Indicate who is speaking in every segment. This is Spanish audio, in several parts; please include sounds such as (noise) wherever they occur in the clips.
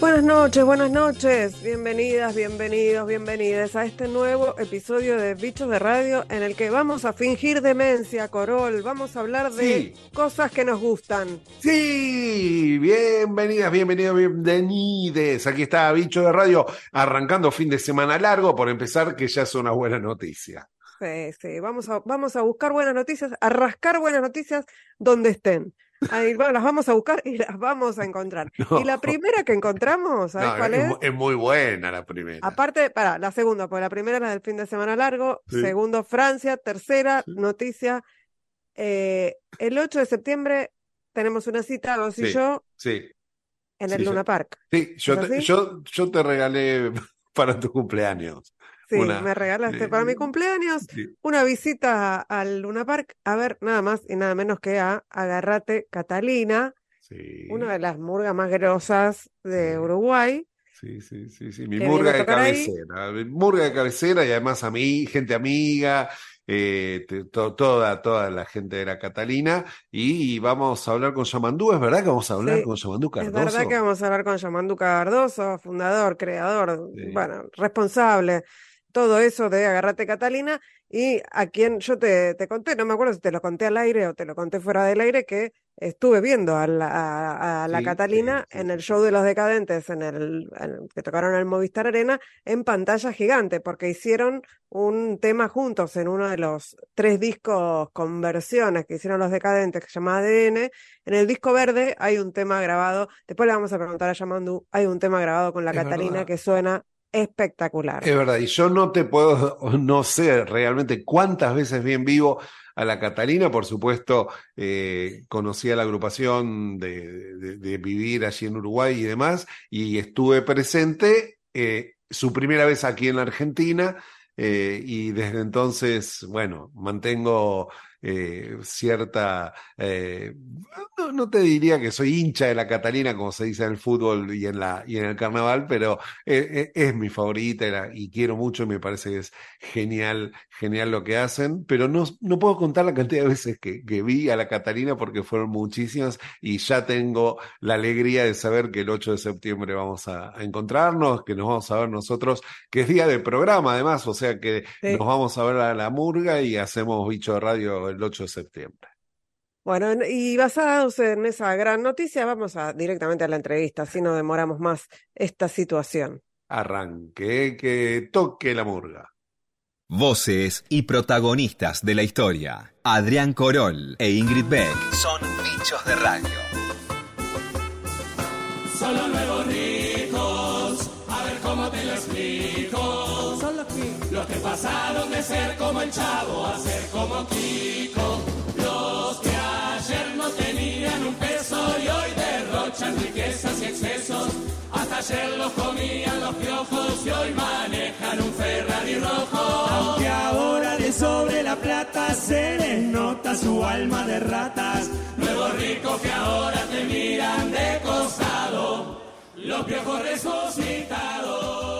Speaker 1: Buenas noches, buenas noches. Bienvenidas, bienvenidos, bienvenidas a este nuevo episodio de Bichos de Radio en el que vamos a fingir demencia, Corol. Vamos a hablar de cosas que nos gustan.
Speaker 2: Sí, bienvenidas, bienvenidos, bienvenides. Aquí está Bicho de Radio arrancando fin de semana largo por empezar, que ya es una buena noticia.
Speaker 1: Sí, sí, vamos a, vamos a buscar buenas noticias, a rascar buenas noticias donde estén. Ahí, bueno, las vamos a buscar y las vamos a encontrar. (laughs) Y la primera que encontramos, ¿sabes cuál es?
Speaker 2: Es muy buena la primera.
Speaker 1: Aparte, para, la segunda, porque la primera es la del fin de semana largo. Segundo, Francia. Tercera, noticia. Eh, el 8 de septiembre tenemos una cita, vos y yo.
Speaker 2: Sí.
Speaker 1: En el Luna Park.
Speaker 2: Sí, yo te, yo, yo te regalé (laughs) para tu cumpleaños.
Speaker 1: Sí, me regalaste para mi cumpleaños una visita al Luna Park a ver nada más y nada menos que a Agarrate Catalina, una de las murgas más grosas de Uruguay.
Speaker 2: Sí, sí, sí, sí. Mi murga de cabecera. Murga de cabecera y además a mí, gente amiga, eh, toda, toda la gente de la Catalina. Y, vamos a hablar con Yamandú, ¿es verdad que vamos a hablar con Yamandú Cardoso?
Speaker 1: Es verdad que vamos a hablar con Yamandú Cardoso, fundador, creador, bueno, responsable todo eso de Agarrate Catalina y a quien yo te, te, conté, no me acuerdo si te lo conté al aire o te lo conté fuera del aire, que estuve viendo a la, a, la Catalina en el show de los decadentes, en el, que tocaron en el Movistar Arena, en pantalla gigante, porque hicieron un tema juntos en uno de los tres discos con versiones que hicieron los decadentes, que se llama ADN. En el disco verde hay un tema grabado, después le vamos a preguntar a Yamandu, hay un tema grabado con la Catalina que suena espectacular.
Speaker 2: Es verdad, y yo no te puedo, (laughs) no sé realmente cuántas veces vi en vivo a la Catalina, por supuesto, eh, conocí a la agrupación de, de, vivir allí en Uruguay y demás, y estuve presente eh, su primera vez aquí en la Argentina, eh, y desde entonces, bueno, mantengo eh, cierta, eh, no, te diría que soy hincha de la Catalina, como se dice en el fútbol y en, la, y en el carnaval, pero eh, es mi favorita y quiero mucho y me parece que es genial, genial lo que hacen, pero no, no puedo contar la cantidad de veces que, que vi a la Catalina porque fueron muchísimas y ya tengo la alegría de saber que el 8 de septiembre vamos a, encontrarnos, que nos vamos a ver nosotros, que es día de programa además, o sea que nos vamos a ver a la murga y hacemos bicho de radio el 8 de septiembre.
Speaker 1: Bueno, y basados en esa gran noticia, vamos a directamente a la entrevista, así no demoramos más esta situación.
Speaker 2: Arranque, que toque la murga.
Speaker 3: Voces y protagonistas de la historia. Adrián Corol e Ingrid Beck son bichos de radio.
Speaker 4: Pasaron de ser como el chavo a ser como Kiko. Los que ayer no tenían un peso y hoy derrochan riquezas y excesos. Hasta ayer los comían los piojos y hoy manejan un Ferrari rojo.
Speaker 5: Aunque ahora de sobre la plata se les nota su alma de ratas.
Speaker 4: Nuevos ricos que ahora te miran de costado. Los piojos resucitados.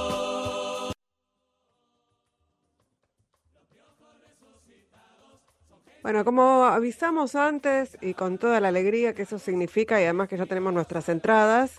Speaker 1: Bueno, como avisamos antes y con toda la alegría que eso significa y además que ya tenemos nuestras entradas,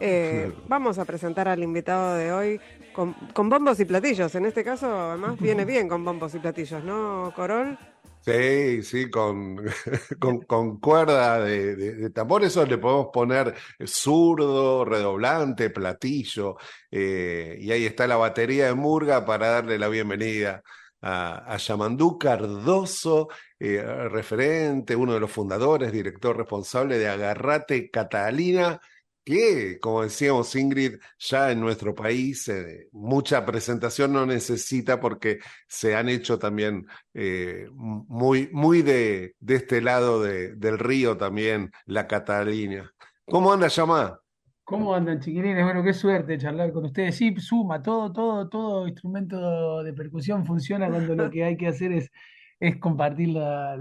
Speaker 1: eh, (laughs) vamos a presentar al invitado de hoy con, bombos y platillos. En este caso, además, viene bien con bombos y platillos, ¿no, Corol?
Speaker 2: Sí, sí, con, (laughs) con, cuerda de, tambor, eso le podemos poner zurdo, redoblante, platillo, eh, y ahí está la batería de Murga para darle la bienvenida a, a Yamandú Cardoso, eh, referente, uno de los fundadores, director responsable de Agarrate Catalina, que, como decíamos Ingrid, ya en nuestro país eh, mucha presentación no necesita porque se han hecho también eh, muy, muy de, de este lado de, del río también, la Catalina. ¿Cómo anda, Yamá?
Speaker 6: ¿Cómo andan, chiquilines? Bueno, qué suerte charlar con ustedes. Sí, suma, todo, todo, todo instrumento de percusión funciona cuando lo que hay que hacer es es compartir la,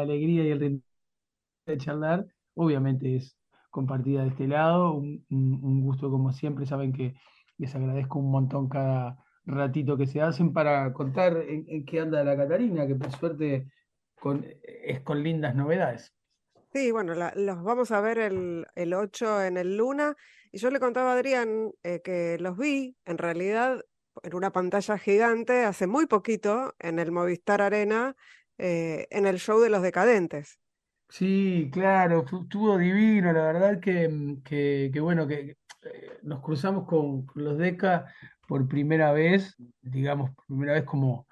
Speaker 6: alegría y el ritmo de charlar. Obviamente es compartida de este lado, un, gusto como siempre, saben que les agradezco un montón cada ratito que se hacen para contar en, qué anda la Catarina, que por suerte con, es con lindas novedades.
Speaker 1: Sí, bueno, la- los vamos a ver el, el 8 en el Luna. Y yo le contaba a Adrián eh, que los vi, en realidad, en una pantalla gigante hace muy poquito en el Movistar Arena, eh, en el show de los Decadentes.
Speaker 6: Sí, claro, estuvo divino, la verdad que, mm, que, que bueno, que eh, nos cruzamos con, con los Deca por primera vez, digamos, por primera vez como,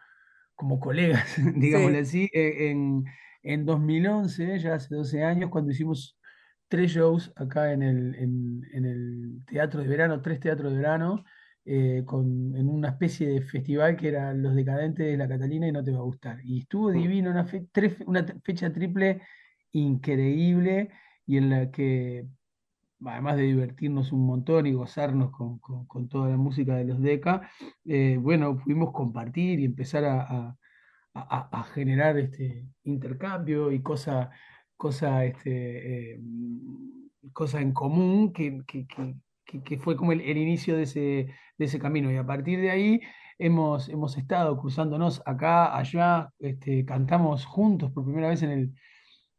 Speaker 6: como colegas, (laughs) digámosle
Speaker 1: Sí,
Speaker 6: así, eh, en, en 2011, ya hace 12 años, cuando hicimos tres shows acá en el, en, en el teatro de verano, tres teatros de verano, eh, con, en una especie de festival que era Los Decadentes de la Catalina y no te va a gustar. Y estuvo
Speaker 2: Mm,
Speaker 6: divino, una, fe- fecha triple increíble y en la que, además de divertirnos un montón y gozarnos con, con- con toda la música de los Deca, eh, bueno, pudimos compartir y empezar a, a- a- a generar este intercambio y cosa, cosa, este, eh, cosa en común que, que- que- que- fue como el, inicio de ese, de ese camino. Y a partir de ahí hemos, hemos estado cruzándonos acá, allá, este, cantamos juntos por primera vez en el,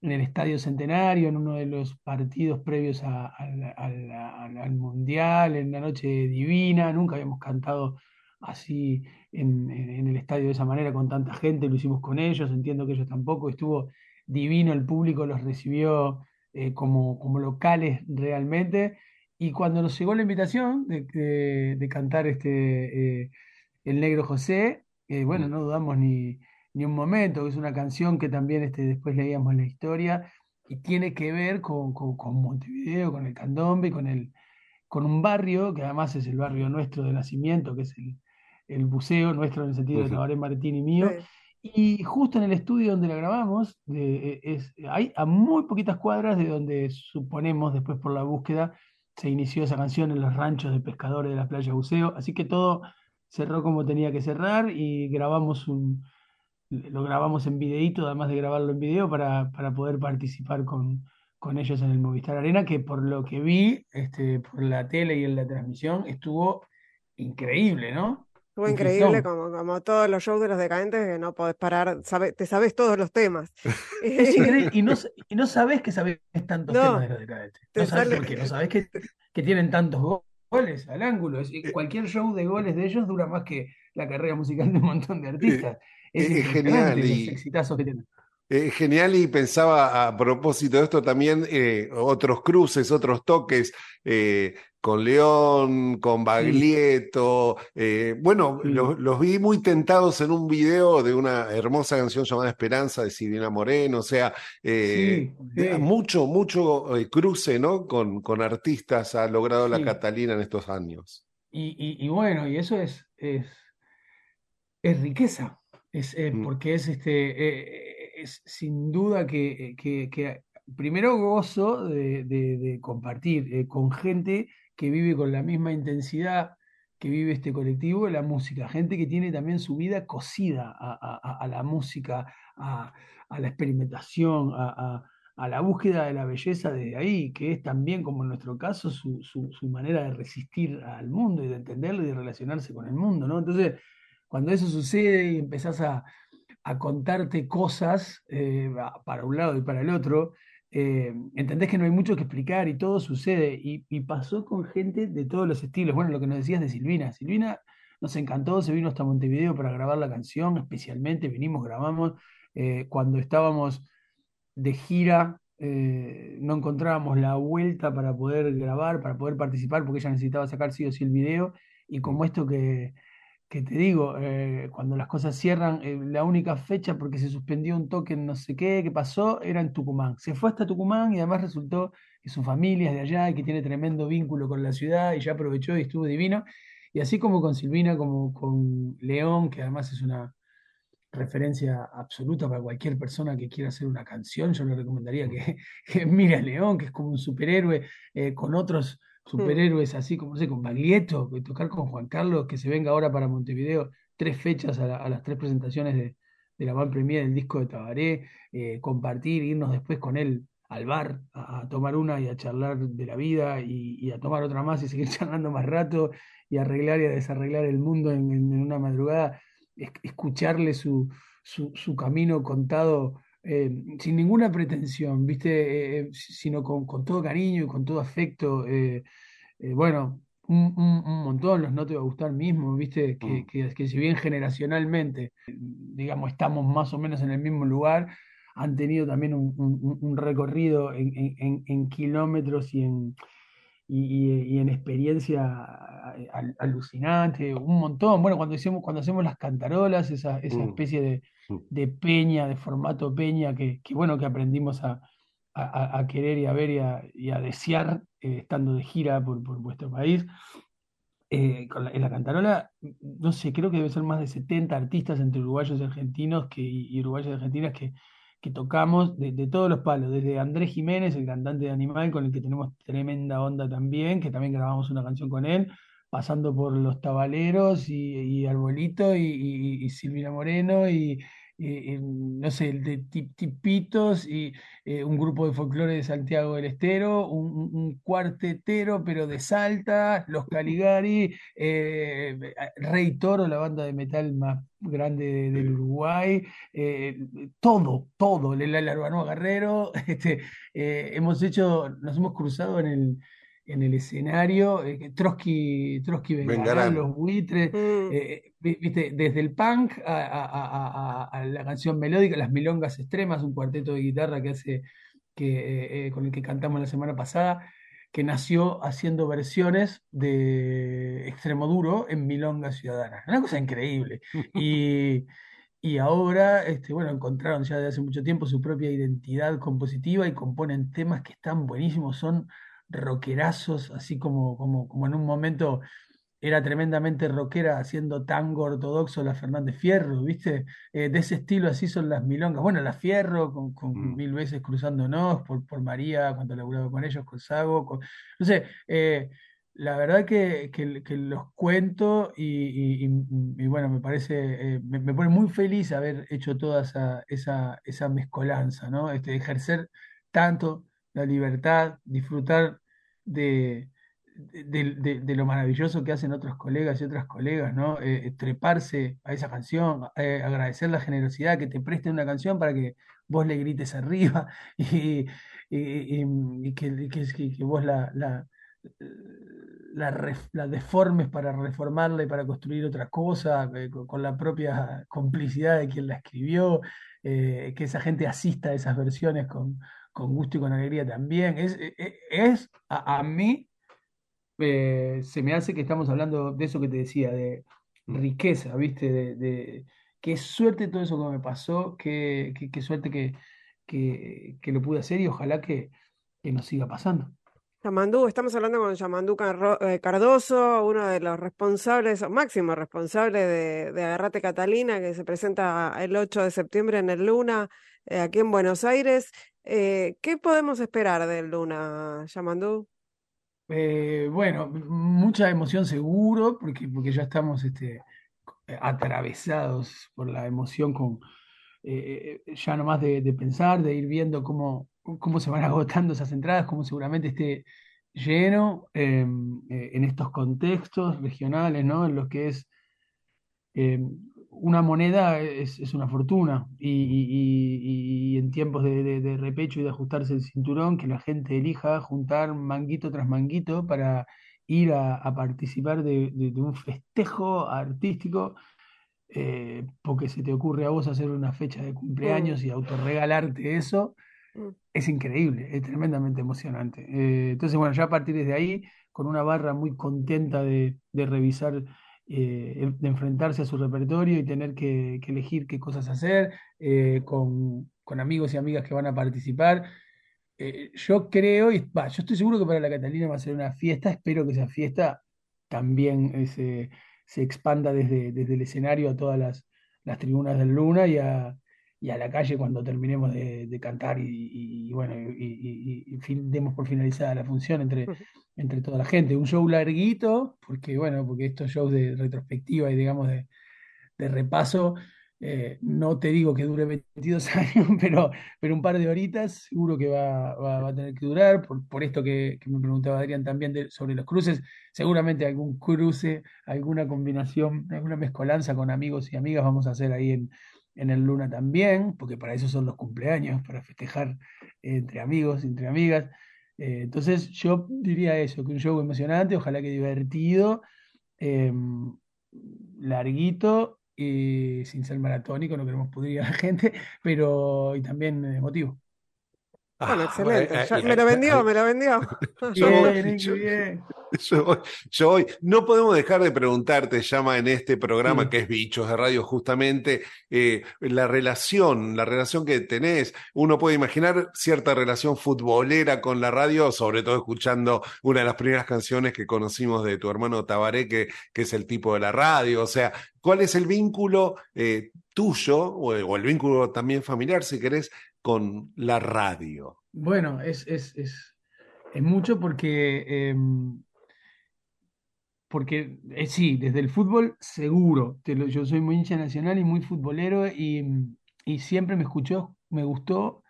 Speaker 6: en el Estadio Centenario, en uno de los partidos previos al al Mundial, en la noche divina. Nunca habíamos cantado así en el estadio de esa manera con tanta gente, lo hicimos con ellos, entiendo que ellos tampoco, estuvo divino, el público los recibió eh, como, como locales realmente. Y cuando nos llegó la invitación de, de- de cantar este, eh, El Negro José, eh, bueno,
Speaker 2: mm,
Speaker 6: no dudamos ni, ni un momento, que es una canción que también este, después leíamos la historia y tiene que ver con, con, con Montevideo, con el candombe, con el, con un barrio, que además es el barrio nuestro de nacimiento, que es el, el buceo nuestro en el sentido de
Speaker 2: ujú,
Speaker 6: Tabaré Martín y mío.
Speaker 1: sí.
Speaker 6: Y justo en el estudio donde la grabamos, de- eh, es, hay a muy poquitas cuadras de donde suponemos, después por la búsqueda, se inició esa canción en los ranchos de pescadores de la playa Buceo. Así que todo cerró como tenía que cerrar y grabamos un, lo grabamos en videíto, además de grabarlo en video, para, para poder participar con, con ellos en el Movistar Arena, que por lo que vi, este, por la tele y en la transmisión, estuvo increíble, ¿no?
Speaker 1: Estuvo
Speaker 6: Un
Speaker 1: increíble, como, como todos los shows de los Decadentes, que no podés parar, sabe- te sabes todos los temas. (laughs)
Speaker 6: Es increíble, y no, (laughs) y no sabés que sabés tantos temas de los decadentes.
Speaker 1: te
Speaker 6: No sabés
Speaker 1: sale.
Speaker 6: por qué, no sabés que, que tienen tantos go- goles al ángulo. Es- cualquier show de goles de ellos dura más que la carrera musical de un montón de
Speaker 2: eh,
Speaker 6: artistas. Es
Speaker 2: Es genial
Speaker 6: los
Speaker 2: y
Speaker 6: exitazos que tienen.
Speaker 2: Eh, genial y pensaba a propósito de esto también eh, otros cruces, otros toques eh, con León, con Baglietto. eh, bueno, los, los vi muy tentados en un video de una hermosa canción llamada Esperanza de Silvina Moreno. O sea, eh,
Speaker 6: sí,
Speaker 2: de-
Speaker 6: sí,
Speaker 2: mucho, mucho eh, cruce, ¿no? Con, con artistas ha logrado la. Catalina en estos años.
Speaker 6: Y, y- y bueno, y eso es, es, es riqueza, es,
Speaker 2: Mm,
Speaker 6: porque es, este, es sin duda que, que- que primero gozo de, de- de compartir con gente que vive con la misma intensidad que vive este colectivo la música, gente que tiene también su vida cosida a, la música, a, la experimentación, a, la búsqueda de la belleza desde ahí, que es también, como en nuestro caso, su, manera de resistir al mundo y de entenderlo y de relacionarse con el mundo, ¿no? Entonces, cuando eso sucede y empezás a, contarte cosas eh, para un lado y para el otro, eh, entendés que no hay mucho que explicar y todo sucede. Y, pasó con gente de todos los estilos. Bueno, lo que nos decías de Silvina. Silvina nos encantó, se vino hasta Montevideo para grabar la canción, especialmente vinimos, grabamos. eh, cuando estábamos de gira, eh, no encontrábamos la vuelta para poder grabar, para poder participar, porque ella necesitaba sacar sí o sí el video. Y como esto que, que te digo, eh, cuando las cosas cierran, eh, la única fecha porque se suspendió un toque no sé qué, que pasó, era en Tucumán. Se fue hasta Tucumán y además resultó que su familia es de allá que tiene tremendo vínculo con la ciudad y ya aprovechó y estuvo divino. Y así como con Silvina, como con León, que además es una referencia absoluta para cualquier persona que quiera hacer una canción, yo le recomendaría que, (laughs) que mire a León, que es como un superhéroe, eh, con otros superhéroes así como, no sé, con Baglietto, tocar con Juan Carlos, que se venga ahora para Montevideo, tres fechas a, la- a las tres presentaciones de, la Van Premier del disco de Tabaré, eh, compartir, irnos después con él al bar a, tomar una y a charlar de la vida y, a tomar otra más y seguir (laughs) charlando más rato y arreglar y desarreglar el mundo en, una madrugada, es- escucharle su, su camino contado eh, sin ninguna pretensión, ¿viste? Eh, sino con, con, todo cariño y con todo afecto. bueno, un, un, montón, los no te va a gustar mismo, ¿viste? Que, mm. que, que, si bien generacionalmente, digamos, estamos más o menos en el mismo lugar, han tenido también un, un recorrido en, en, en, kilómetros y en, y, y, en experiencia alucinante, un montón. Bueno, cuando hacemos, cuando hacemos las cantarolas, esa, esa mm. especie de, mm. de, peña, de formato peña, que, que bueno, que aprendimos a, a, a, querer y a ver y a, y a desear eh, estando de gira por, por vuestro país. Eh, con la, en la cantarola, no sé, creo que debe ser más de 70 artistas entre uruguayos y argentinos que, y uruguayos y argentinas que, que tocamos de, todos los palos, desde Andrés Jiménez, el cantante de Animal, con el que tenemos tremenda onda también, que también grabamos una canción con él, pasando por Los Tabaleros y, y Arbolito y, y, y Silvina Moreno y, eh, no sé, de tipitos y eh, un grupo de folclore de Santiago del Estero, un, cuartetero pero de Salta, los Caligari, eh, Rey Toro, la banda de metal más grande del Uruguay, todo, todo, el Urbano Guerrero, (laughs) este, hemos hecho, nos hemos cruzado en el en el escenario, eh, Trotsky, Trotsky Vengarán, los buitres, mm. eh, viste, desde el punk a, la canción melódica, las milongas extremas, un cuarteto de guitarra que hace, que, eh, con el que cantamos la semana pasada, que nació haciendo versiones de extremo duro en milonga ciudadana. Una cosa increíble. (laughs) Y, y ahora, este, bueno, encontraron ya desde hace mucho tiempo su propia identidad compositiva y componen temas que están buenísimos, son rockerazos, así como, como, como en un momento era tremendamente rockera haciendo tango ortodoxo la Fernández Fierro, ¿viste? Eh, de ese estilo así son las milongas. Bueno, la Fierro, con, con mm. mil veces cruzándonos, por, por María, cuando laburaba con ellos, con Sago. Con... No sé, eh, la verdad que, que, los cuento y, y, bueno, me parece, eh, me, pone muy feliz haber hecho toda esa, esa, esa mezcolanza, ¿no? Este, ejercer tanto la libertad, disfrutar de, de, lo maravilloso que hacen otros colegas y otras colegas, ¿no? Eh, eh, treparse a esa canción, eh, agradecer la generosidad que te presten una canción para que vos le grites arriba (laughs) y, y, que, que, vos la, la, la, deformes para reformarla y para construir otra cosa, con, la propia complicidad de quien la escribió, que esa gente asista a esas versiones con, con gusto y con alegría también. Es, e, e, es, a, mí, eh, se me hace que estamos hablando de eso que te decía, de riqueza, ¿viste? De, qué suerte todo eso que me pasó, qué, qué, suerte que, que, lo pude hacer y ojalá que, que nos siga pasando.
Speaker 1: Yamandú, estamos hablando con Yamandú eh, Cardoso, uno de los responsables, máximo responsable de, de, Agarrate Catalina, que se presenta el 8 de septiembre en el Luna, eh, aquí en Buenos Aires. Eh, ¿Qué podemos esperar del Luna, Yamandú?
Speaker 6: Eh, bueno, mucha emoción seguro, porque, porque ya estamos este, atravesados por la emoción con eh, ya nomás de, de, pensar, de ir viendo cómo, cómo se van (laughs) agotando esas entradas, cómo seguramente esté lleno em, en estos contextos regionales, ¿no? En los que es em, una moneda es, es una fortuna y, y, y, en tiempos de, de, repecho y de ajustarse el cinturón, que la gente elija juntar manguito tras manguito para ir a, a participar de, de, un festejo artístico, eh, porque se te ocurre a vos hacer una fecha de cumpleaños y autorregalarte eso, mm. es increíble, es tremendamente emocionante. Eh, entonces, bueno, ya a partir de ahí, con una barra muy contenta de, de revisar eh, de enfrentarse a su repertorio y tener que, elegir qué cosas hacer eh, con, amigos y amigas que van a participar. Eh, yo creo, y yo estoy seguro que para la Catalina va a ser una fiesta, espero que esa fiesta también se, se expanda desde, desde el escenario a todas las, las tribunas del Luna y a, y a la calle cuando terminemos de, cantar y, bueno, y, demos por finalizada la función entre, entre toda la gente. Un show larguito, porque bueno, porque estos shows de retrospectiva y digamos de, repaso, eh, no te digo que dure 22 (laughs) años, pero, pero un par de horitas seguro que va, va, a tener que durar, por, por esto que, me preguntaba Adrián también sobre los cruces, seguramente algún cruce, alguna combinación, alguna mezcolanza con amigos y amigas vamos a hacer ahí en en el Luna también, porque para eso son los cumpleaños, para festejar entre amigos, entre amigas. Eh, entonces yo diría eso, que un show emocionante, ojalá que divertido, em, larguito y sin ser maratónico, no queremos pudrir a la (laughs) gente, pero y también emotivo.
Speaker 1: Bueno, excelente. me lo vendió, me lo vendió.
Speaker 2: Yo, (laughs) hoy, no podemos dejar de preguntarte, llama en este programa que es Bichos de Radio, justamente eh, la relación, la relación que tenés. Uno puede imaginar cierta relación futbolera con la radio, sobre todo escuchando una de las primeras canciones que conocimos de tu hermano Tabaré, que, que es el tipo de la radio. O sea, ¿cuál es el vínculo eh, tuyo o el vínculo también familiar, si querés, con la radio?
Speaker 6: Bueno, es, es, es, es mucho porque, em, porque eh, sí, desde el fútbol seguro. yo soy muy hincha nacional y muy futbolero y, y siempre me escuchó, me gustó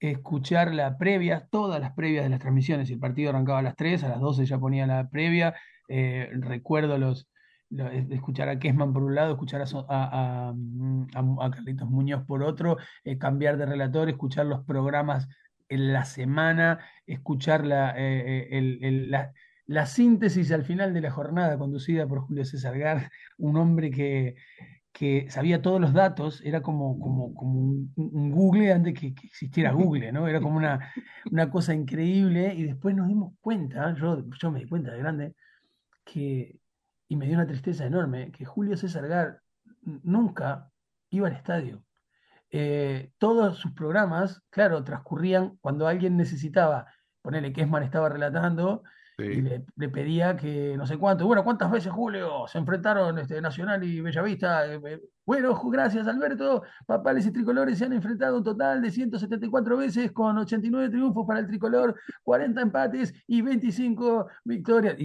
Speaker 6: escuchar la previa, todas las previas de las transmisiones. El partido arrancaba a las 3, a las 12 ya ponía la previa. Eh, recuerdo los, escuchar a Kessman por un lado, escuchar a, mm, a, Carlitos Muñoz por otro, eh, cambiar de relator, escuchar los programas en la semana, escuchar la, la, la, síntesis al final de la jornada conducida por Julio César Gar, un hombre que, que sabía todos los datos, era como, como, como un, Google antes que, que, existiera (laughs) Google, ¿no? Era como una, una cosa increíble y después nos dimos cuenta, yo, yo me di cuenta de grande, que y me dio una tristeza enorme que Julio César Gar nunca iba al estadio. Eh, todos sus programas, claro, transcurrían cuando alguien necesitaba, ponerle que Esman estaba relatando, y le, pedía que no sé cuánto. Bueno, ¿cuántas veces, Julio, se enfrentaron este, Nacional y Bellavista? Eh, eh, bueno, gracias, Alberto. Papales y tricolores se han enfrentado un total de 174 veces con 89 triunfos para el tricolor, 40 empates y 25 victorias.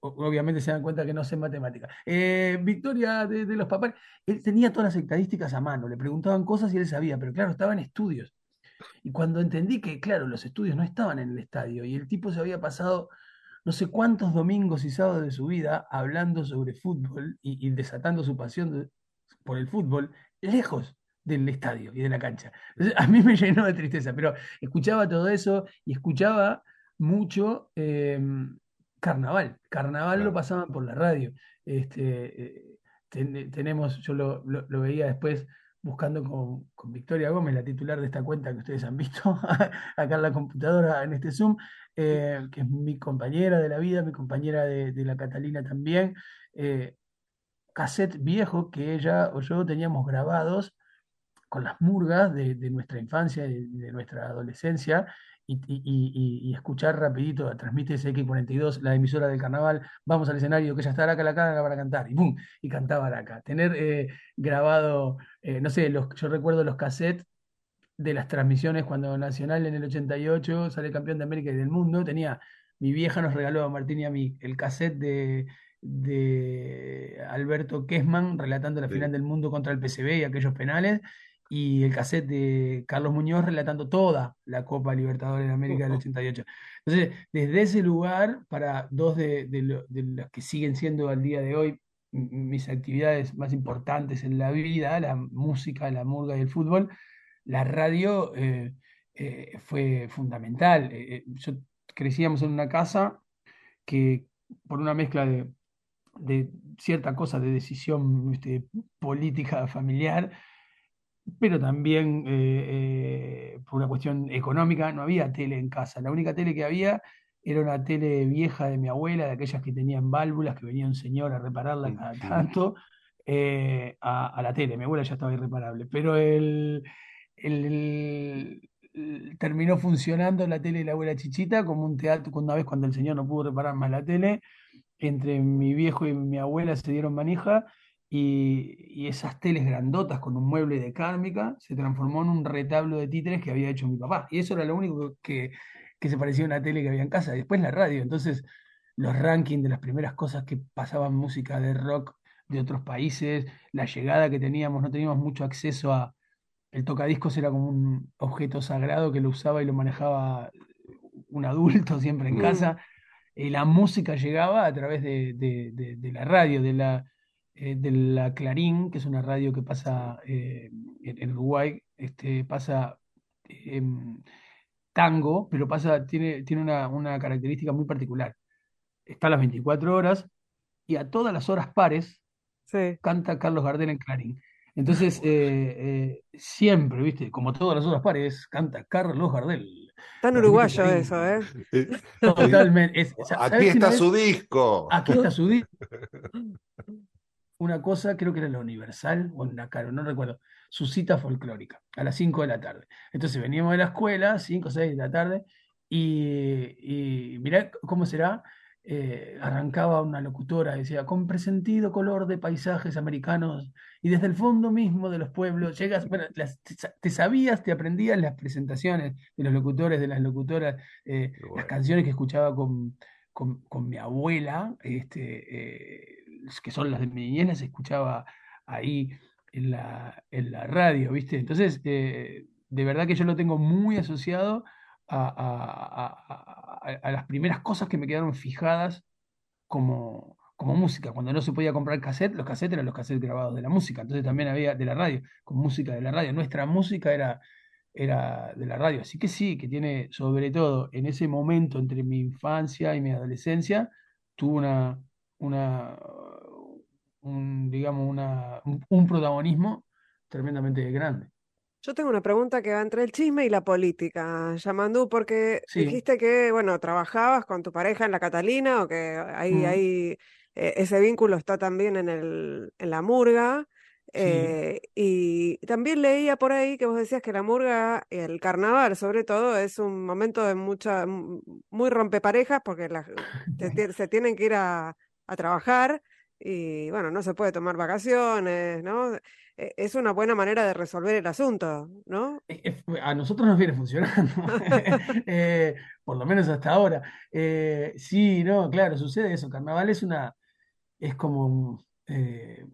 Speaker 6: Obviamente se dan cuenta que no sé matemática. Eh, victoria de, de los papales. Él tenía todas las estadísticas a mano, le preguntaban cosas y él sabía, pero claro, estaba en estudios. Y cuando entendí que, claro, los estudios no estaban en el estadio y el tipo se había pasado no sé cuántos domingos y sábados de su vida hablando sobre fútbol y, desatando su pasión por el fútbol lejos del estadio y de la cancha. a mí me llenó de tristeza, pero escuchaba todo eso y escuchaba mucho em, carnaval. Carnaval lo pasaban por la radio. Este, eh, tenemos, yo lo, veía después buscando con, con, Victoria Gómez, la titular de esta cuenta que ustedes han visto (laughs) acá en la computadora en este Zoom, eh, que es mi compañera de la vida, mi compañera de, la Catalina también, eh, cassette viejo que ella o yo teníamos grabados con las murgas de, nuestra infancia, de, de nuestra adolescencia, y, escuchar rapidito, transmite X42, la emisora del carnaval, vamos al escenario, que ella está acá la cara para cantar, y ¡pum! Y cantaba acá. Tener eh, grabado, no sé, los, yo recuerdo los cassettes de las transmisiones cuando Nacional en el 88 sale campeón de América y del mundo. Tenía, mi vieja nos regaló a Martín y a mí el cassette de, de Alberto Kessman relatando la final del mundo contra el PCB y aquellos penales. Y el cassette de Carlos Muñoz relatando toda la Copa Libertadores de América del 88. Entonces, desde ese lugar, para dos de, de, de los que siguen siendo al día de hoy mis actividades más importantes en la vida, la música, la murga y el fútbol, la radio eh, eh, fue fundamental. Eh, yo crecíamos en una casa que por una mezcla de, cierta cosa de decisión este, política familiar, pero también por una cuestión económica, no había tele en casa. La única tele que había era una tele vieja de mi abuela, de aquellas que tenían válvulas, que venía un señor a repararla cada tanto, a, la tele. Mi abuela ya estaba irreparable, pero el, terminó funcionando la tele de la abuela Chichita como un teatro, una vez cuando el señor no pudo reparar más la tele, entre mi viejo y mi abuela se dieron manija y, esas teles grandotas con un mueble de cármica se transformó en un retablo de títeres que había hecho mi papá. Y eso era lo único que, que se parecía a una tele que había en casa. Después la radio. Entonces, los rankings de las primeras cosas que pasaban música de rock de otros países, la llegada que teníamos, no teníamos mucho acceso a, el tocadiscos era como un objeto sagrado que lo usaba y lo manejaba un adulto (laughs) siempre en casa. Y la música llegaba a través de, la radio, de la, eh, de la Clarín, que es una radio que pasa eh, en, Uruguay, este, pasa em, tango, pero pasa, tiene, tiene una, una, característica muy particular. Está a las 24 horas y a todas las horas pares canta Carlos Gardel en Clarín. Entonces, eh, siempre, ¿viste? Como todas las horas pares, canta Carlos Gardel.
Speaker 1: Tan uruguayo eso, ¿eh? (laughs)
Speaker 6: Totalmente.
Speaker 2: aquí está su disco.
Speaker 6: Aquí está su disco (laughs) una cosa, creo que era la Universal o en Caro, no recuerdo, su cita folclórica a las 5 de la tarde. Entonces veníamos de la escuela, 5 o 6 de la tarde, y, y mirá cómo será. Eh, arrancaba una locutora, decía, con presentido color de paisajes americanos, y desde el fondo mismo de los pueblos, llegas, bueno, te, sabías, te aprendías las presentaciones de los locutores, de las locutoras, eh, las canciones que escuchaba con, con, mi abuela, este, eh, que son las de mi niñez, las escuchaba ahí en la, en la radio, ¿viste? Entonces, eh, de verdad que yo lo tengo muy asociado a, las primeras cosas que me quedaron fijadas como, como música. Cuando no se podía comprar cassette, los cassettes eran los cassettes grabados de la música. Entonces también había de la radio, con música de la radio. Nuestra música era, era de la radio. Así que sí, que tiene, sobre todo en ese momento entre mi infancia y mi adolescencia, tuvo una, una un, digamos, una, un, protagonismo tremendamente grande.
Speaker 1: Yo tengo una pregunta que va entre el chisme y la política, Yamandú, porque dijiste que, bueno, trabajabas con tu pareja en la Catalina o que ahí, ahí eh, ese vínculo está también en, el, en la murga. Eh, y también leía por ahí que vos decías que la murga, el carnaval sobre todo, es un momento de mucha, muy rompeparejas porque (laughs) se, tienen que ir a, a trabajar y bueno, no se puede tomar vacaciones, ¿no? E, es una buena manera de resolver el asunto, ¿no?
Speaker 6: A nosotros nos viene funcionando, (laughs) (laughs) eh, por lo menos hasta ahora. Eh, sí, no, claro, sucede eso. Carnaval es una, es como eh,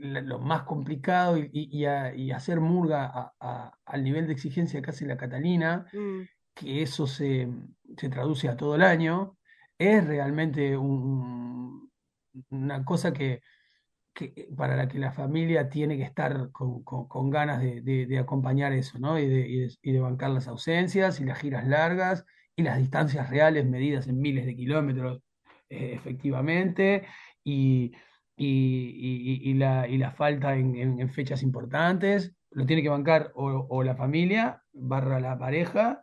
Speaker 6: lo más complicado y, hacer murga al nivel de exigencia que hace la Catalina, mm. que eso se, se traduce a todo el año, es realmente un una cosa que, para la que la familia tiene que estar con, ganas de, acompañar eso, ¿no? Y de, bancar las ausencias y las giras largas y las distancias reales medidas en miles de kilómetros, eh, efectivamente, y, la, la, falta en, fechas importantes, lo tiene que bancar o, la familia, barra la pareja,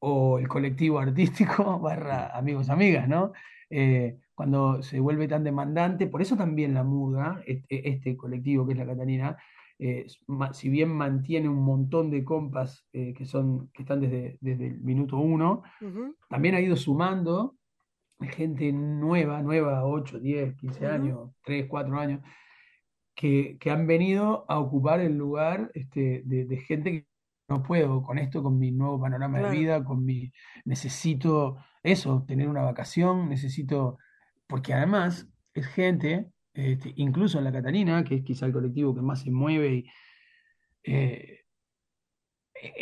Speaker 6: o el colectivo artístico, (laughs) barra amigos, amigas, ¿no? Eh, cuando se vuelve tan demandante, por eso también la muda, este, este colectivo que es la Catalina, eh, si bien mantiene un montón de compas eh, que, son, que están desde, desde el minuto uno, también ha ido sumando gente nueva, nueva, 8, 10, 15 años, 3, 4 años, que, han venido a ocupar el lugar este, de, gente que no puedo con esto, con mi nuevo panorama de vida, con mi necesito eso, tener una vacación, necesito porque además es gente, este, incluso en la Catalina, que es quizá el colectivo que más se mueve, y, eh,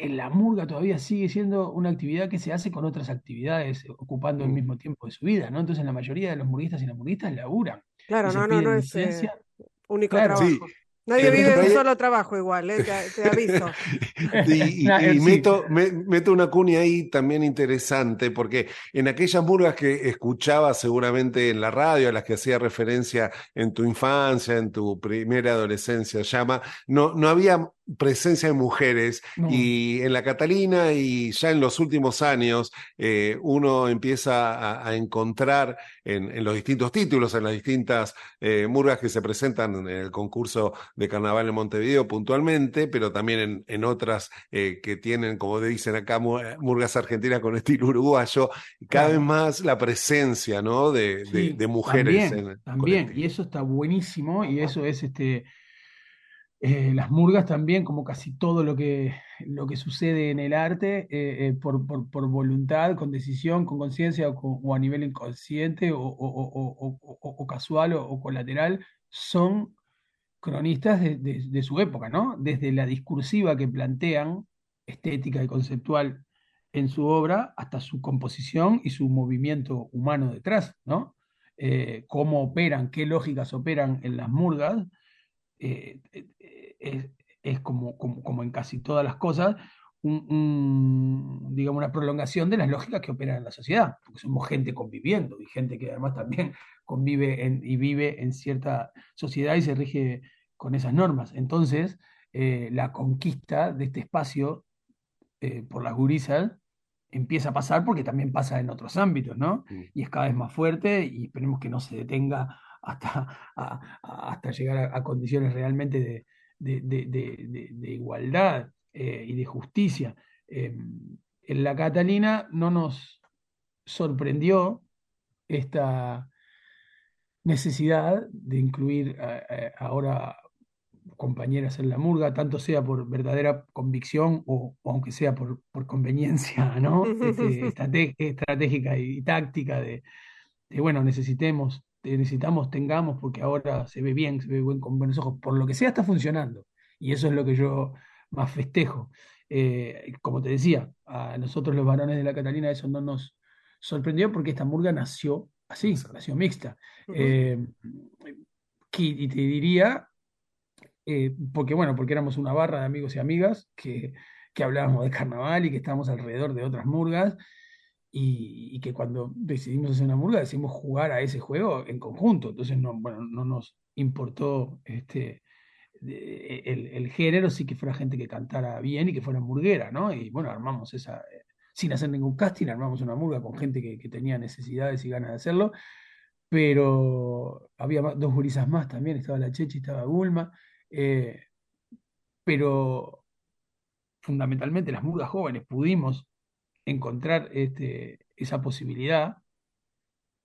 Speaker 6: la murga todavía sigue siendo una actividad que se hace con otras actividades, ocupando el mm. mismo tiempo de su vida, ¿no? Entonces la mayoría de los murguistas y las murguistas laburan.
Speaker 1: Claro, no, no, no es eh, único trabajo. Nadie vive de un solo trabajo igual, eh, te, aviso. (laughs) (laughs)
Speaker 2: y, meto, meto, una cuña ahí también interesante, porque en aquellas murgas que escuchaba seguramente en la radio, a las que hacía referencia en tu infancia, en tu primera adolescencia, llama, no, no había presencia de mujeres y en la Catalina y ya en los últimos años eh, uno empieza a, encontrar en, los distintos títulos, en las distintas eh, murgas que se presentan en el concurso de carnaval en Montevideo puntualmente, pero también en, otras eh, que tienen, como dicen acá, murgas argentinas con estilo uruguayo, cada vez más la presencia ¿no? de, mujeres.
Speaker 6: También, también. y eso está buenísimo y eso es este eh, las murgas también, como casi todo lo que, lo que sucede en el arte, eh, eh, por, voluntad, con decisión, con conciencia o, a nivel inconsciente o, casual o, colateral, son cronistas de, su época, ¿no? Desde la discursiva que plantean, estética y conceptual en su obra, hasta su composición y su movimiento humano detrás, ¿no? cómo operan, qué lógicas operan en las murgas, eh, es, es como, como, como, en casi todas las cosas, un, digamos, una prolongación de las lógicas que operan en la sociedad, porque somos gente conviviendo y gente que además también (laughs) convive en, y vive en cierta sociedad y se rige con esas normas. Entonces, eh, la conquista de este espacio eh, por las gurisas empieza a pasar porque también pasa en otros ámbitos, ¿no? Mm. Y es cada vez más fuerte y esperemos que no se detenga hasta, hasta llegar a, condiciones realmente de, de igualdad eh, y de justicia. Em, en la Catalina no nos sorprendió esta necesidad de incluir ahora compañeras en la murga, tanto sea por verdadera convicción o, aunque sea por, conveniencia (laughs) ¿no? (laughs) Este, estratégica y, táctica de, bueno, necesitemos, necesitamos, tengamos, porque ahora se ve bien, se ve bien con buenos ojos, por lo que sea está funcionando. Y eso es lo que yo más festejo. Eh, como te decía, a nosotros los varones de la Catalina eso no nos sorprendió porque esta murga nació así, nació mixta. Eh, y te diría, eh, porque bueno, porque éramos una barra de amigos y amigas que, que hablábamos de carnaval y que estábamos alrededor de otras murgas. Y, que cuando decidimos hacer una murga decidimos jugar a ese juego en conjunto. Entonces no, bueno, no nos importó este, el, el, género, sí que fuera gente que cantara bien y que fuera murguera, ¿no? Y bueno, armamos esa, eh, sin hacer ningún casting, armamos una murga con gente que, que tenía necesidades y ganas de hacerlo. Pero había dos gurisas más también, estaba la Chechi, estaba Gulma. Eh, pero fundamentalmente las murgas jóvenes pudimos encontrar este, esa posibilidad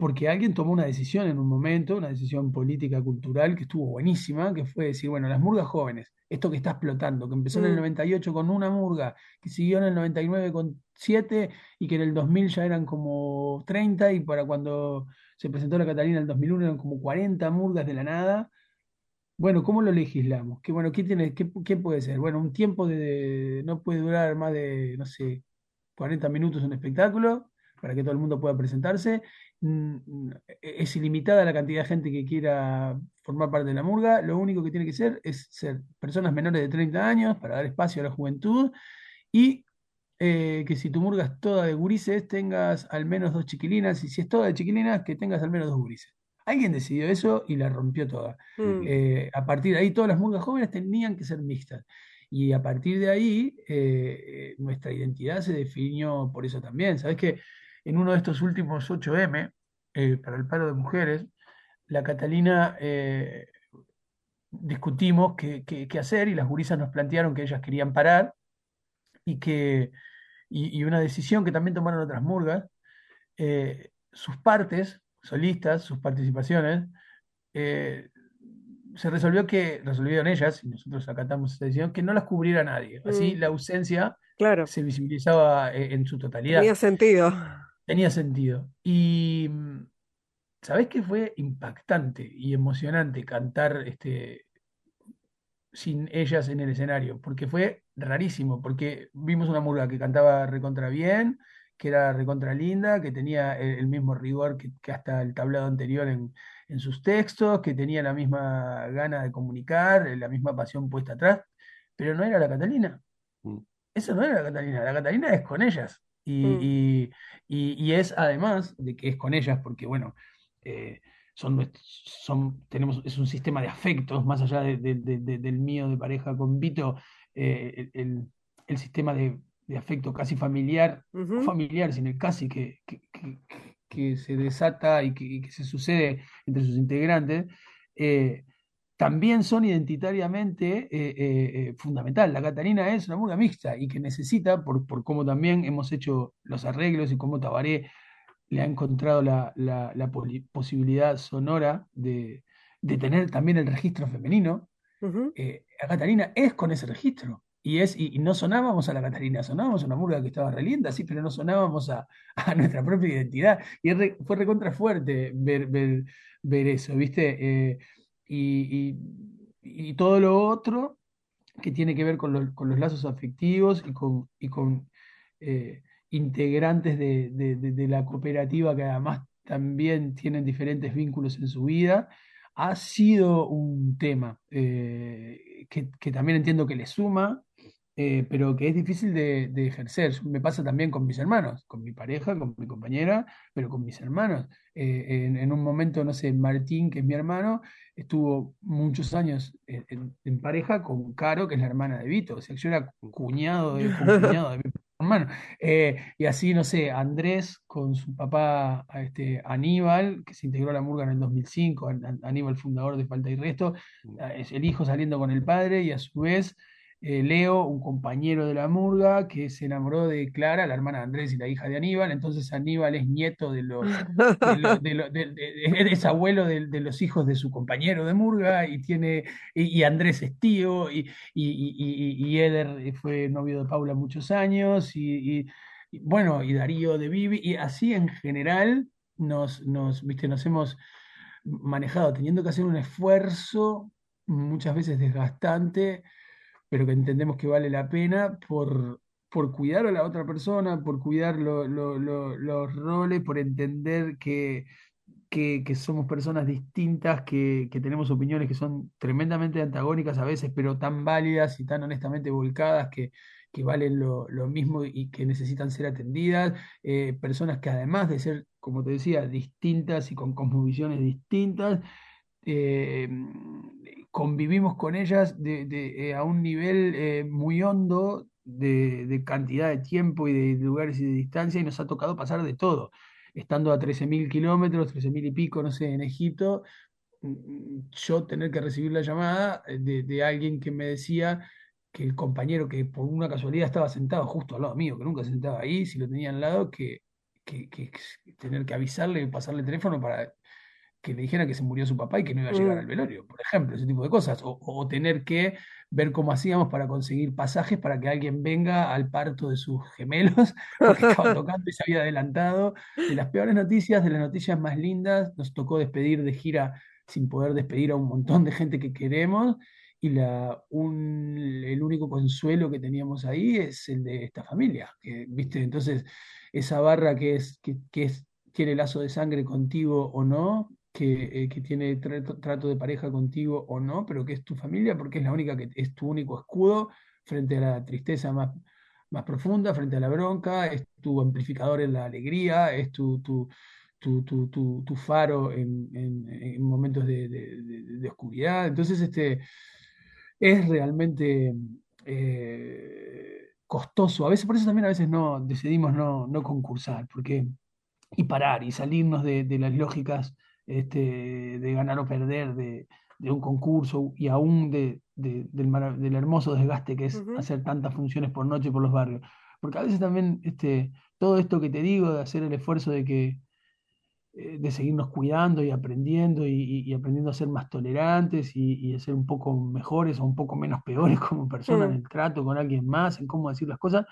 Speaker 6: porque alguien tomó una decisión en un momento, una decisión política, cultural, que estuvo buenísima, que fue decir, bueno, las murgas jóvenes, esto que está explotando, que empezó en el 98 mm. con una murga, que siguió en el 99 con siete, y que en el 2000 ya eran como 30, y para cuando se presentó la Catalina en el 2001 eran como 40 murgas de la nada, bueno, ¿cómo lo legislamos? ¿Qué, bueno, ¿qué, tiene, qué, puede ser? Bueno, un tiempo de, no puede durar más de, no sé, 40 minutos un espectáculo para que todo el mundo pueda presentarse. Mm, mm, es ilimitada la cantidad de gente que quiera formar parte de la murga. Lo único que tiene que ser es ser personas menores de 30 años para dar espacio a la juventud y eh, que si tu murga es toda de gurises, tengas al menos dos chiquilinas y si es toda de chiquilinas, que tengas al menos dos gurises. Alguien decidió eso y la rompió toda. Mm. Eh, a partir de ahí, todas las murgas jóvenes tenían que ser mixtas. Y a partir de ahí, eh, nuestra identidad se definió por eso también. Sabes que en uno de estos últimos 8M, eh, para el paro de mujeres, la Catalina discutimos qué, hacer y las gurisas nos plantearon que ellas querían parar y que y una decisión que también tomaron otras murgas, sus partes solistas, sus participaciones, eh, se resolvió que, resolvieron ellas, y nosotros acatamos esa decisión, que no las cubriera nadie. Así mm. la ausencia
Speaker 1: claro.
Speaker 6: se visibilizaba eh, en, su totalidad.
Speaker 1: Tenía sentido.
Speaker 6: Tenía sentido. Y ¿sabés qué fue impactante y emocionante cantar este, sin ellas en el escenario? Porque fue rarísimo, porque vimos una murga que cantaba recontra bien, que era recontra linda, que tenía el, mismo rigor que, hasta el tablado anterior en, sus textos, que tenía la misma gana de comunicar, la misma pasión puesta atrás, pero no era la Catalina. Mm. Eso no era la Catalina, la Catalina es con ellas. Y, mm. es además de que es con ellas, porque bueno, eh, son, son, tenemos, es un sistema de afectos, más allá del mío de pareja con Vito, eh, el sistema de, de afecto casi familiar, familiar, sino casi que, que, se desata y que, se sucede entre sus integrantes, eh, también son identitariamente eh, eh, fundamental. La Catalina es una murga mixta y que necesita, por, por cómo también hemos hecho los arreglos y cómo Tabaré le ha encontrado la, la, posibilidad sonora de, de, tener también el registro femenino, la Catalina es con ese registro. Y, es, y, no sonábamos a la Catalina, sonábamos a una murga que estaba re linda, sí, pero no sonábamos a, (laughs) nuestra propia identidad. Y fue recontra fuerte ver, ver, eso, ¿viste? Eh, y, y, todo lo otro que tiene que ver con, los lazos afectivos y con, y con eh, integrantes de, de, la cooperativa que además también tienen diferentes vínculos en su vida, ha sido un tema eh, que, que también entiendo que le suma, eh, pero que es difícil de, de ejercer. Me pasa también con mis hermanos, con mi pareja, con mi compañera, pero con mis hermanos. Eh, en, en un momento, no sé, Martín, que es mi hermano, estuvo muchos años en, en- en pareja con Caro, que es la hermana de Vito. O sea, yo era cuñado de, cuñado de mi (laughs) hermano. Eh, y así, no sé, Andrés con su papá este, Aníbal, que se integró a la Murga en el 2005, An- An- Aníbal, fundador de Falta y Resto, eh, es el hijo saliendo con el padre y a su vez eh, Leo, un compañero de la Murga, que se enamoró de Clara, la hermana de Andrés y la hija de Aníbal, entonces Aníbal es nieto de los... de lo- de lo- de- de- es abuelo de, los hijos de su compañero de Murga y tiene y, Andrés es tío y, y, y, Eder fue novio de Paula muchos años y, bueno y Darío de Vivi y así en general nos, nos, viste, nos hemos manejado teniendo que hacer un esfuerzo muchas veces desgastante pero que entendemos que vale la pena por, por cuidar a la otra persona, por cuidar lo- lo- lo- los roles, por entender que, que, somos personas distintas, que, que tenemos opiniones que son tremendamente antagónicas a veces, pero tan válidas y tan honestamente volcadas que, que valen lo, lo mismo y que necesitan ser atendidas. Eh, personas que además de ser, como te decía, distintas y con cosmovisiones distintas, eh, convivimos con ellas eh, a un nivel eh, muy hondo de, cantidad de tiempo y de, lugares y de distancia y nos ha tocado pasar de todo. Estando a 13.000 kilómetros, 13.000 y pico, no sé, en Egipto, mm, yo tener que recibir la llamada eh, de, alguien que me decía que el compañero que por una casualidad estaba sentado justo al lado mío, que nunca se sentaba ahí, si lo tenía al lado, que- que tener que avisarle, pasarle el teléfono para que le dijera que se murió su papá y que no iba a llegar al
Speaker 1: Mm.
Speaker 6: velorio, por ejemplo, ese tipo de cosas. O, o tener que ver cómo hacíamos para conseguir pasajes para que alguien venga al parto de sus gemelos, (laughs) porque estaba tocando y se había adelantado. De las peores noticias, de las noticias más lindas, nos tocó despedir de gira sin poder despedir a un montón de gente que queremos. Y la, un, el único consuelo que teníamos ahí es el de esta familia, que, ¿viste? Entonces, esa barra que es, que, que es, tiene lazo de sangre contigo o no, que, eh, que tiene trato, de pareja contigo o no, pero que es tu familia porque es la única que es tu único escudo frente a la tristeza más, más profunda, frente a la bronca, es tu amplificador en la alegría, es tu, tu, tu, tu, tu, faro en, en- en momentos de, oscuridad. Entonces, este, es realmente eh, costoso. A veces, por eso también a veces no decidimos no, no concursar, porque y parar y salirnos de las lógicas este, de ganar o perder de, de un concurso y aún de, de- del, hermoso desgaste que es hacer tantas funciones por noche por los barrios. Porque a veces también este, todo esto que te digo de hacer el esfuerzo de que eh, de seguirnos cuidando y aprendiendo y, aprendiendo a ser más tolerantes y, y a ser un poco mejores o un poco menos peores (laughs) como personas en
Speaker 1: Mm.
Speaker 6: el trato con alguien más, en cómo decir las cosas,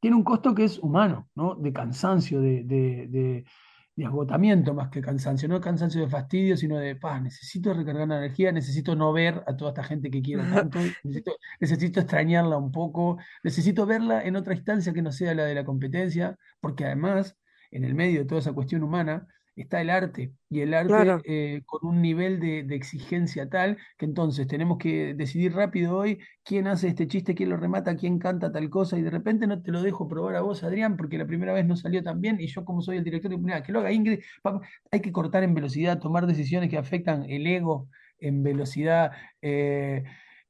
Speaker 6: tiene un costo que es humano, ¿no? De cansancio, de, de- de- de agotamiento más que cansancio, no cansancio de fastidio, sino de, paz, necesito recargar la energía, necesito no ver a toda esta gente que quiero (laughs) tanto, necesito, necesito extrañarla un poco, necesito verla en otra instancia que no sea la de la competencia, porque además, en el medio de toda esa cuestión humana, está el arte, y el arte
Speaker 1: Claro.
Speaker 6: eh, con un nivel de, de exigencia tal que entonces tenemos que decidir rápido hoy quién hace este chiste, quién lo remata, quién canta tal cosa, y de repente no te lo dejo probar a vos, Adrián, porque la primera vez no salió tan bien, y yo como soy el director, digo, "Mirá, que lo haga Ingrid, hay que cortar en velocidad, tomar decisiones que afectan el ego en velocidad, eh,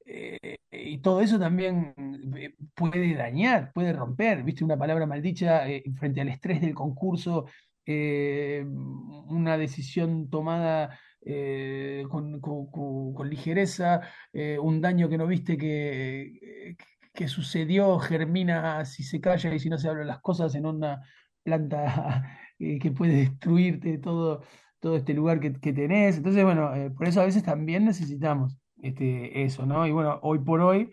Speaker 6: eh, y todo eso también puede dañar, puede romper, viste, una palabra maldicha frente al estrés del concurso, eh, una decisión tomada eh, con, ligereza, eh, un daño que no viste que, que sucedió, germina si se calla y si no se hablan las cosas en una planta (laughs) que puede destruirte todo, todo este lugar que, que tenés. Entonces, bueno, por eso a veces también necesitamos este, eso, ¿no? Y bueno, hoy por hoy,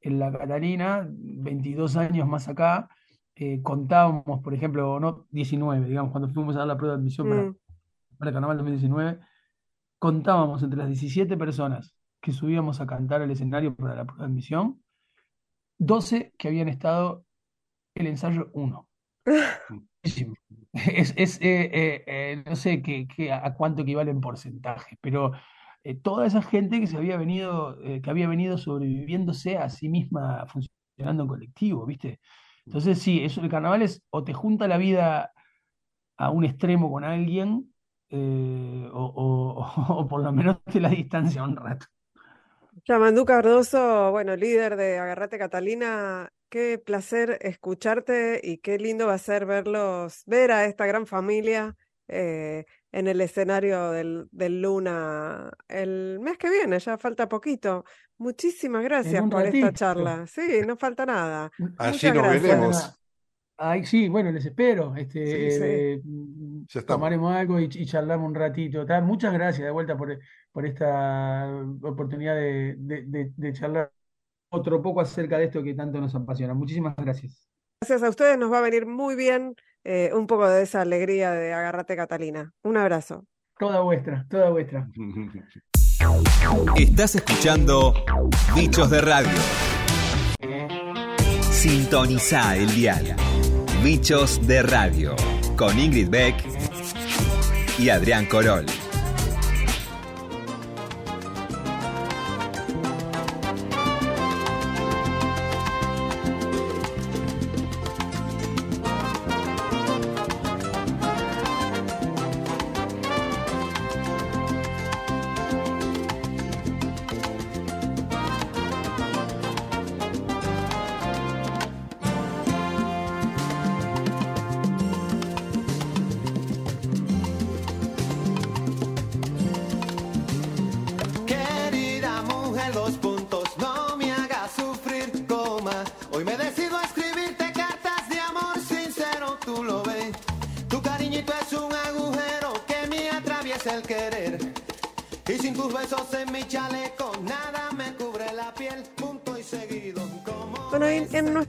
Speaker 6: en la Catalina, 22 años más acá, eh, contábamos, por ejemplo, no 19, digamos, cuando fuimos a dar la prueba de admisión para,
Speaker 1: Mm.
Speaker 6: para Carnaval 2019, contábamos entre las 17 personas que subíamos a cantar al escenario para la prueba de admisión, 12 que habían estado el ensayo 1. (laughs) Muchísimo. es, es eh, eh, no sé qué, qué- a cuánto equivale en porcentaje, pero eh, toda esa gente que se había venido, que había venido sobreviviéndose a sí misma funcionando en colectivo, ¿viste? Entonces sí, eso, el carnaval es o te junta la vida a un extremo con alguien, eh, o, (laughs) por lo menos te la distancia un rato.
Speaker 1: Yamandú Cardoso, bueno, líder de Agarrate Catalina, qué placer escucharte y qué lindo va a ser verlos, ver a esta gran familia eh, en el escenario del, del Luna el mes que viene, ya falta poquito. Muchísimas gracias por esta charla. Sí, no falta nada.
Speaker 2: Allí
Speaker 1: Muchas
Speaker 2: nos
Speaker 1: gracias.
Speaker 2: veremos.
Speaker 6: Ay, sí, bueno, les espero.
Speaker 1: Sí,
Speaker 6: Este,
Speaker 1: sí.
Speaker 6: eh,
Speaker 2: Ya estamos.
Speaker 6: tomaremos algo y, y charlamos un ratito. Muchas gracias de vuelta por, por esta oportunidad de, de- de- de charlar otro poco acerca de esto que tanto nos apasiona. Muchísimas gracias.
Speaker 1: Gracias a ustedes, nos va a venir muy bien eh, un poco de esa alegría de Agarrate Catalina. Un abrazo.
Speaker 6: Toda vuestra, toda vuestra. (laughs)
Speaker 3: Estás escuchando Bichos de Radio. Sintoniza el dial. Bichos de Radio. Con Ingrid Beck y Adrián Corol.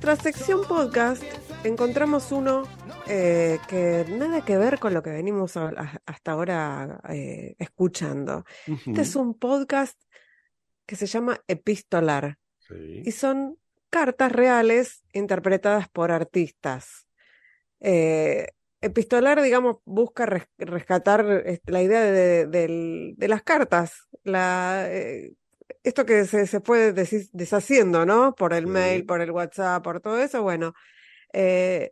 Speaker 1: Nuestra sección podcast encontramos uno eh, que nada que ver con lo que venimos a- a- hasta ahora eh, escuchando. Este es un podcast que se llama Epistolar
Speaker 2: Sí.
Speaker 1: y son cartas reales interpretadas por artistas. Eh, Epistolar, digamos, busca res- rescatar este, la idea de, las cartas, la, eh, esto que se, se fue desi- deshaciendo, ¿no? Por el
Speaker 2: Sí.
Speaker 1: mail, por el WhatsApp, por todo eso. Bueno, eh,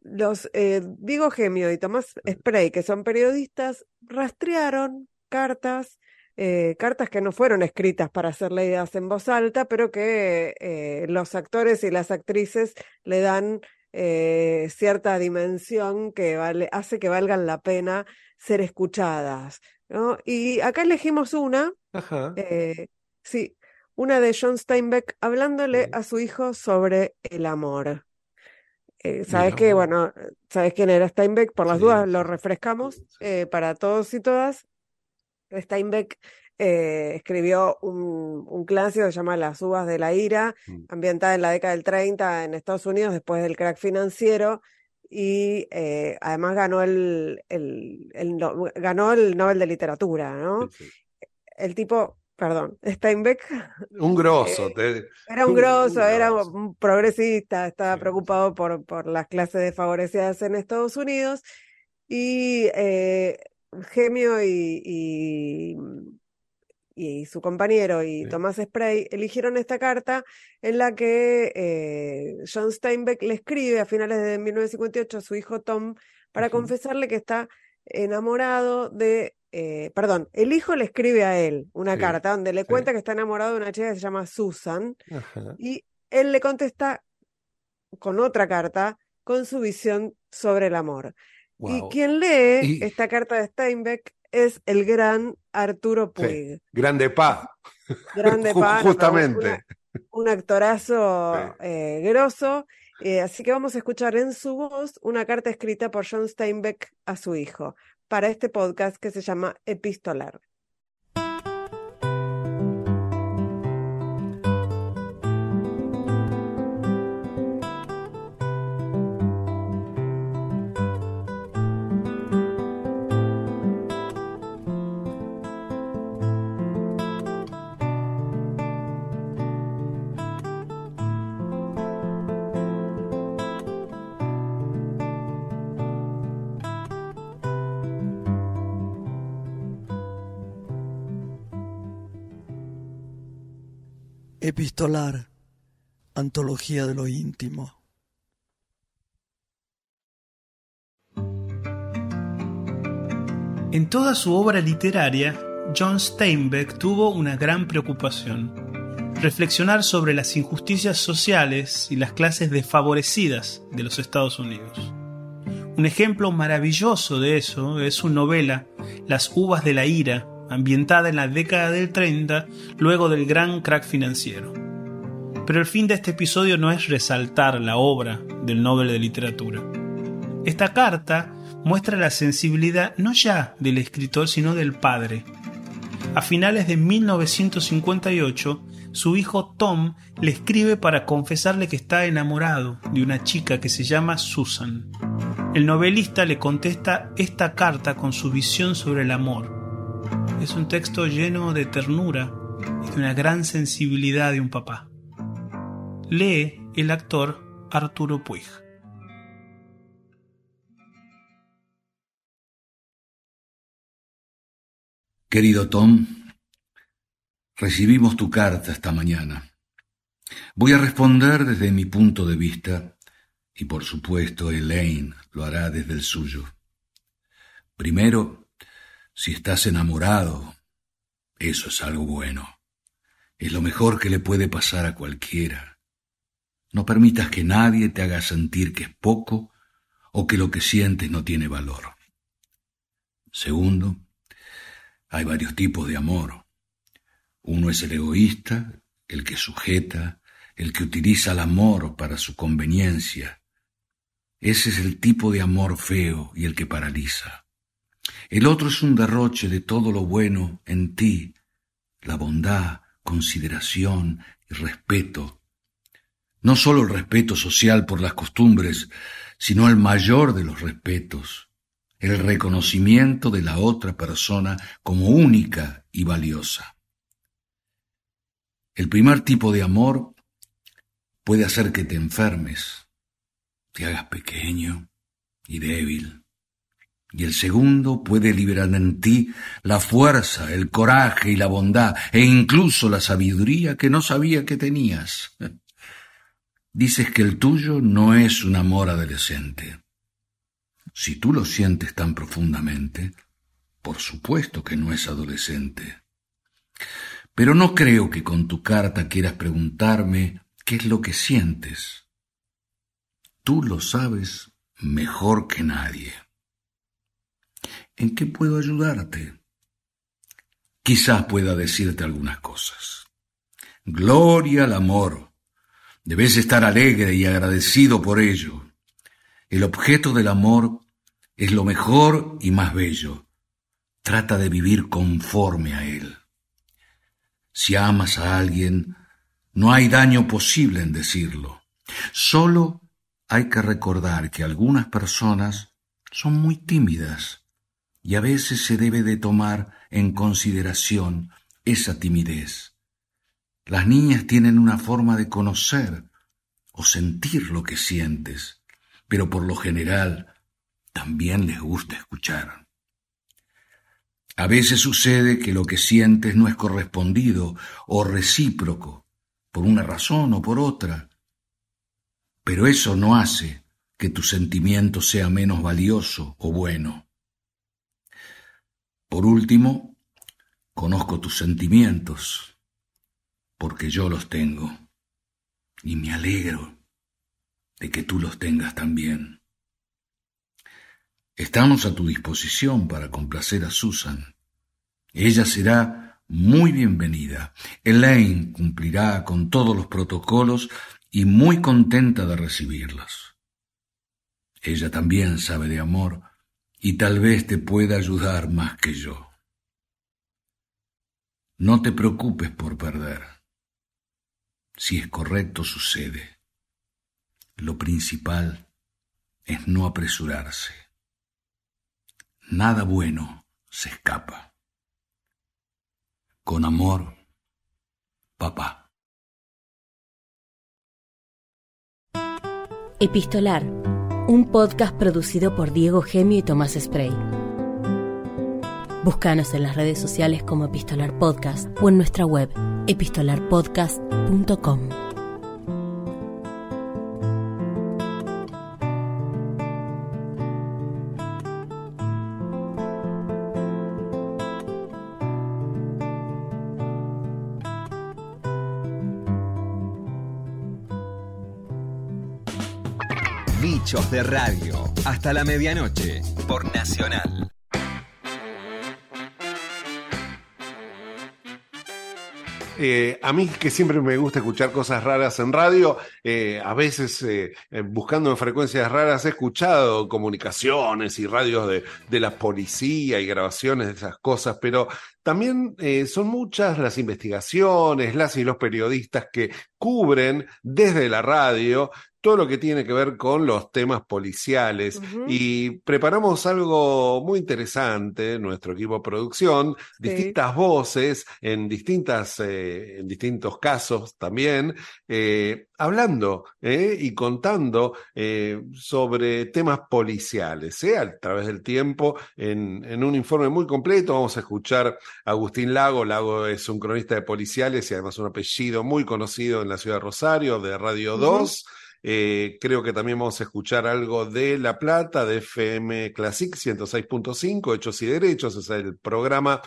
Speaker 1: los eh, Diego Gemio y Tomás Spray, que son periodistas, rastrearon cartas, eh, cartas que no fueron escritas para ser leídas en voz alta, pero que eh, los actores y las actrices le dan eh, cierta dimensión que vale, hace que valgan la pena ser escuchadas, ¿no? Y acá elegimos una,
Speaker 2: Ajá.
Speaker 1: eh, sí, una de John Steinbeck hablándole a su hijo sobre el amor. Eh, sabes que, bueno, sabes quién era Steinbeck, por las
Speaker 2: Sí,
Speaker 1: dudas lo refrescamos eh, para todos y todas. Steinbeck eh, escribió un, un clásico que se llama Las uvas de la ira,
Speaker 2: Mm.
Speaker 1: ambientada en la década del 30 en Estados Unidos después del crack financiero y eh, además ganó el, el- ganó el Nobel de Literatura, ¿no?
Speaker 2: Sí.
Speaker 1: El tipo, perdón, (laughs) Steinbeck
Speaker 2: Un grosso.
Speaker 1: Eh,
Speaker 2: te-
Speaker 1: era un
Speaker 2: Un-
Speaker 1: grosso,
Speaker 2: un
Speaker 1: era
Speaker 2: grosso.
Speaker 1: un progresista, estaba
Speaker 2: Sí,
Speaker 1: preocupado por, por las clases desfavorecidas en Estados Unidos y eh, Gemio y, y, y su compañero y
Speaker 2: Sí.
Speaker 1: Tomás Spray eligieron esta carta en la que eh, John Steinbeck le escribe a finales de 1958 a su hijo Tom para confesarle que está enamorado de, eh, perdón, el hijo le escribe a él una
Speaker 2: Sí,
Speaker 1: carta donde le
Speaker 2: sí.
Speaker 1: cuenta que está enamorado de una chica que se llama Susan
Speaker 2: Ajá.
Speaker 1: y él le contesta con otra carta con su visión sobre el amor. Y quien lee
Speaker 2: Y-
Speaker 1: esta carta de Steinbeck es el gran Arturo
Speaker 2: Sí.
Speaker 1: Puig,
Speaker 2: Grande pa.
Speaker 1: grande (laughs) pero
Speaker 2: Justamente.
Speaker 1: una- un actorazo
Speaker 2: Sí.
Speaker 1: eh, grosso. Eh, así que vamos a escuchar en su voz una carta escrita por John Steinbeck a su hijo para este podcast que se llama Epistolar.
Speaker 7: Epistolar, Antología de lo íntimo.
Speaker 8: En toda su obra literaria, John Steinbeck tuvo una gran preocupación, reflexionar sobre las injusticias sociales y las clases desfavorecidas de los Estados Unidos. Un ejemplo maravilloso de eso es su novela Las uvas de la ira, ambientada en la década del 30, luego del gran crack financiero. Pero el fin de este episodio no es resaltar la obra del Nobel de Literatura. Esta carta muestra la sensibilidad no ya del escritor, sino del padre. A finales de 1958, su hijo Tom le escribe para confesarle que está enamorado de una chica que se llama Susan. El novelista le contesta esta carta con su visión sobre el amor. Es un texto lleno de ternura y de una gran sensibilidad de un papá. Lee el actor Arturo Puig.
Speaker 9: Querido Tom, recibimos tu carta esta mañana. Voy a responder desde mi punto de vista y por supuesto Elaine lo hará desde el suyo. Primero, si estás enamorado, eso es algo bueno. Es lo mejor que le puede pasar a cualquiera. No permitas que nadie te haga sentir que es poco o que lo que sientes no tiene valor. Segundo, hay varios tipos de amor. Uno es el egoísta, el que sujeta, el que utiliza el amor para su conveniencia. Ese es el tipo de amor feo y el que paraliza. El otro es un derroche de todo lo bueno en ti, la bondad, consideración y respeto. No sólo el respeto social por las costumbres, sino el mayor de los respetos, el reconocimiento de la otra persona como única y valiosa. El primer tipo de amor puede hacer que te enfermes, te hagas pequeño y débil. Y el segundo puede liberar en ti la fuerza, el coraje y la bondad, e incluso la sabiduría que no sabía que tenías. (laughs) Dices que el tuyo no es un amor adolescente. Si tú lo sientes tan profundamente, por supuesto que no es adolescente. Pero no creo que con tu carta quieras preguntarme qué es lo que sientes. Tú lo sabes mejor que nadie. ¿En qué puedo ayudarte? Quizás pueda decirte algunas cosas. Gloria al amor. Debes estar alegre y agradecido por ello. El objeto del amor es lo mejor y más bello. Trata de vivir conforme a él. Si amas a alguien, no hay daño posible en decirlo. Solo hay que recordar que algunas personas son muy tímidas y a veces se debe de tomar en consideración esa timidez. Las niñas tienen una forma de conocer o sentir lo que sientes, pero por lo general también les gusta escuchar. A veces sucede que lo que sientes no es correspondido o recíproco, por una razón o por otra, pero eso no hace que tu sentimiento sea menos valioso o bueno. Por último, conozco tus sentimientos, porque yo los tengo, y me alegro de que tú los tengas también. Estamos a tu disposición para complacer a Susan. Ella será muy bienvenida. Elaine cumplirá con todos los protocolos y muy contenta de recibirlas. Ella también sabe de amor y tal vez te pueda ayudar más que yo. No te preocupes por perder. Si es correcto, sucede. Lo principal es no apresurarse nada bueno se escapa. Con amor, papá.
Speaker 10: Epistolar, un podcast producido por Diego Gemio y Tomás Spray. Búscanos en las redes sociales como Epistolar Podcast o en nuestra web epistolarpodcast.com.
Speaker 3: De Radio. Hasta la medianoche. Por Nacional.
Speaker 2: Eh, a mí que siempre me gusta escuchar cosas raras en radio, eh, a veces eh, buscando en frecuencias raras he escuchado comunicaciones y radios de, de la policía y grabaciones de esas cosas, pero también son muchas las investigaciones, las y los periodistas que cubren desde la radio todo lo que tiene que ver con los temas policiales y preparamos algo muy interesante, nuestro equipo de producción,
Speaker 1: Sí.
Speaker 2: distintas voces en distintas, eh, en distintos casos también, eh, hablando eh, y contando sobre temas policiales, a través del tiempo, en, en un informe muy completo. Vamos a escuchar a Agustín Lago. Lago es un cronista de policiales y además un apellido muy conocido en la ciudad de Rosario, de Radio
Speaker 1: Ujú.
Speaker 2: 2. Eh, creo que también vamos a escuchar algo de La Plata, de FM Classic 106.5, Hechos y Derechos, es el programa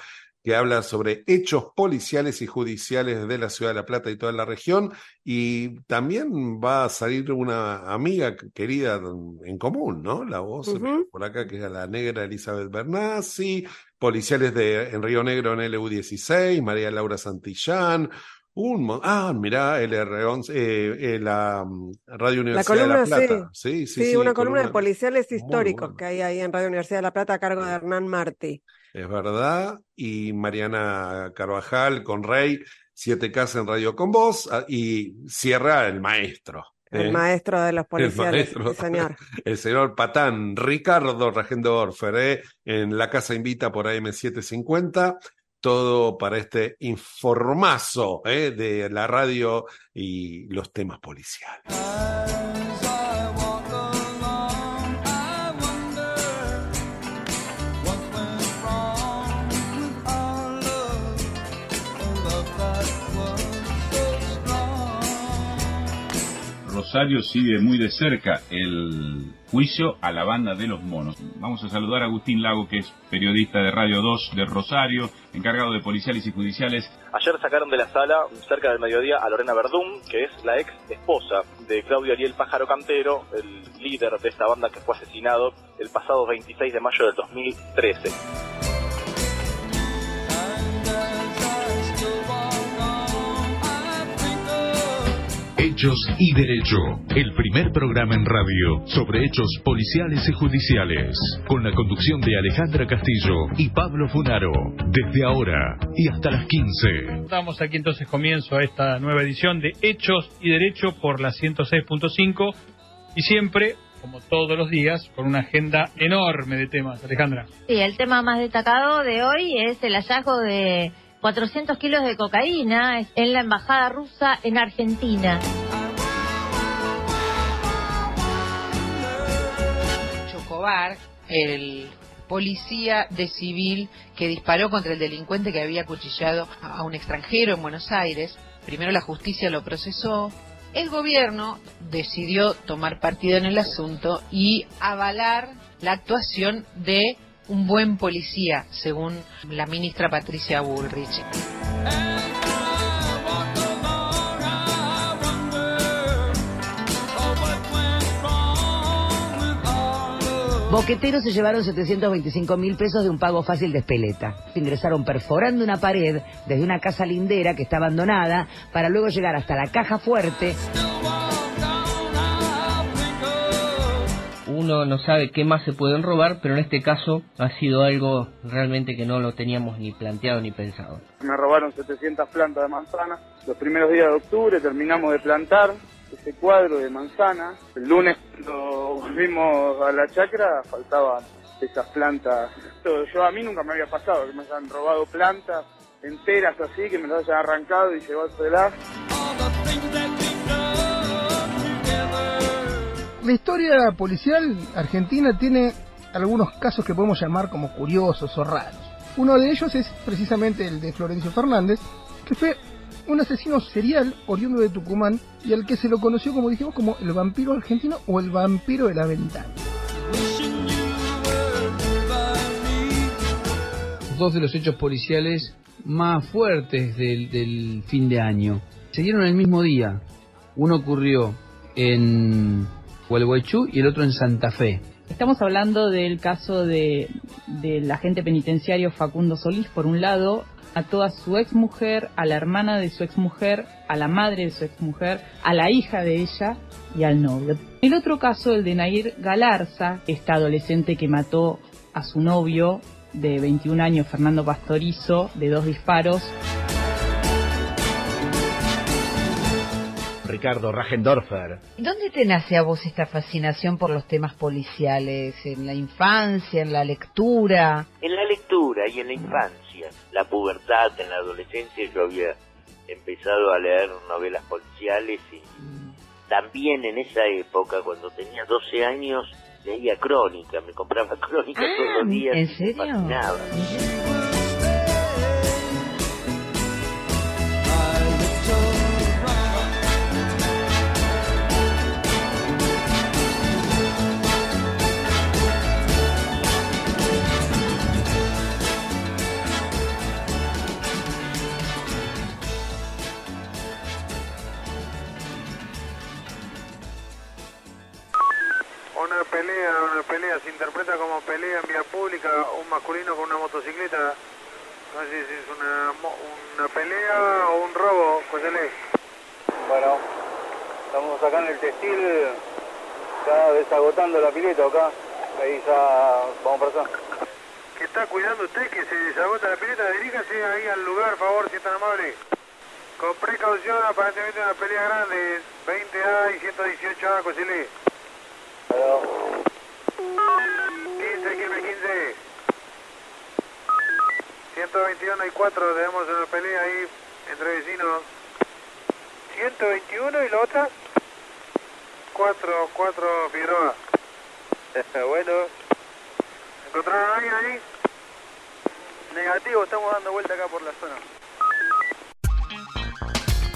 Speaker 2: que habla sobre hechos policiales y judiciales de la ciudad de La Plata y toda la región. Y también va a salir una amiga querida en común, ¿no? La voz por acá, que es la negra Elizabeth Bernassi, policiales de, en Río Negro en LU16, María Laura Santillán. Un, ah, mirá, LR11, eh, eh, la mm, Radio
Speaker 1: La
Speaker 2: Universidad de La. Plata. Sí, sí,
Speaker 1: Sí,
Speaker 2: sí,
Speaker 1: una columna de policiales históricos que hay ahí en Radio Universidad de La Plata a cargo de Hernán Martí.
Speaker 2: Es verdad. Y Mariana Carvajal con Rey, Siete Casas en Radio con Vos. ah, Y cierra el maestro.
Speaker 1: El
Speaker 2: ¿eh?
Speaker 1: maestro de los
Speaker 2: El
Speaker 1: policiales,
Speaker 2: maestro.
Speaker 1: sí, señor. (laughs)
Speaker 2: El señor Patán Ricardo Regendo Orfer, ¿eh? en la casa invita por AM750. Todo para este informazo ¿eh? de la radio y los temas policiales.
Speaker 11: Rosario sigue muy de cerca el juicio a la banda de los monos. Vamos a saludar a Agustín Lago, que es periodista de Radio 2 de Rosario, encargado de policiales y judiciales.
Speaker 12: Ayer sacaron de la sala, cerca del mediodía, a Lorena Verdún, que es la ex esposa de Claudio Ariel Pájaro Cantero, el líder de esta banda que fue asesinado el pasado 26 de mayo del 2013.
Speaker 13: Hechos y Derecho, el primer programa en radio sobre hechos policiales y judiciales, con la conducción de Alejandra Castillo y Pablo Funaro, desde ahora y hasta las 15.
Speaker 8: Damos aquí entonces comienzo a esta nueva edición de Hechos y Derecho por la 106.5 y siempre, como todos los días, con una agenda enorme de temas. Alejandra.
Speaker 14: Sí, el tema más destacado de hoy es el hallazgo de 400 kilos de cocaína en la embajada rusa en Argentina.
Speaker 15: El policía de civil que disparó contra el delincuente que había acuchillado a un extranjero en Buenos Aires. Primero la justicia lo procesó. El gobierno decidió tomar partido en el asunto y avalar la actuación de un buen policía, según la ministra Patricia Bullrich.
Speaker 16: Boqueteros se llevaron 725 mil pesos de un pago fácil de espeleta. Ingresaron perforando una pared desde una casa lindera que está abandonada para luego llegar hasta la caja fuerte.
Speaker 17: Uno no sabe qué más se pueden robar, pero en este caso ha sido algo realmente que no lo teníamos ni planteado ni pensado.
Speaker 18: Me robaron 700 plantas de manzana. Los primeros días de octubre terminamos de plantar ese cuadro de manzana. El lunes cuando volvimos a la chacra faltaban esas plantas. Yo a mí nunca me había pasado que me hayan robado plantas enteras así, que me las hayan arrancado y llevárselas.
Speaker 19: La historia policial argentina tiene algunos casos que podemos llamar como curiosos o raros. Uno de ellos es precisamente el de Florencio Fernández, que fue un asesino serial oriundo de Tucumán y al que se lo conoció, como dijimos, como el vampiro argentino o el vampiro de la ventana.
Speaker 20: Dos de los hechos policiales más fuertes del, fin de año se dieron el mismo día. Uno ocurrió en Gualeguaychú y el otro en Santa Fe.
Speaker 21: Estamos hablando del caso de, del agente penitenciario Facundo Solís, por un lado, a toda su exmujer, a la hermana de su exmujer, a la madre de su exmujer, a la hija de ella y al novio. El otro caso, el de Nair Galarza, esta adolescente que mató a su novio de 21 años, Fernando Pastorizo, de dos disparos.
Speaker 22: Ricardo Rajendorfer.
Speaker 23: ¿Dónde te nace a vos esta fascinación por los temas policiales? ¿En la infancia, en la lectura?
Speaker 24: En la lectura y en la infancia, la pubertad, en la adolescencia yo había empezado a leer novelas policiales y también en esa época, cuando tenía 12 años, leía crónica, me compraba (laughs) crónica todos los días.
Speaker 23: ¿En
Speaker 24: y me
Speaker 23: serio?
Speaker 24: fascinaba.
Speaker 25: Pelea, una pelea, se interpreta como pelea en vía pública, un masculino con una motocicleta. No sé si es una, una pelea o un robo, José
Speaker 18: Bueno, estamos acá en el textil, ya desagotando la pileta acá. Ahí ya vamos para allá.
Speaker 25: ¿Qué está cuidando usted que se desagota la pileta? Diríjase ahí al lugar, por favor, si es tan amable. Con precaución, aparentemente una pelea grande, 20A y 118A, José 15, Quilmes 15. 121 y 4, tenemos una pelea ahí entre vecinos. 121 y la otra. 4, 4 Figueroa. (laughs) bueno. ¿Encontraron a alguien ahí? Negativo, estamos dando vuelta acá por la zona.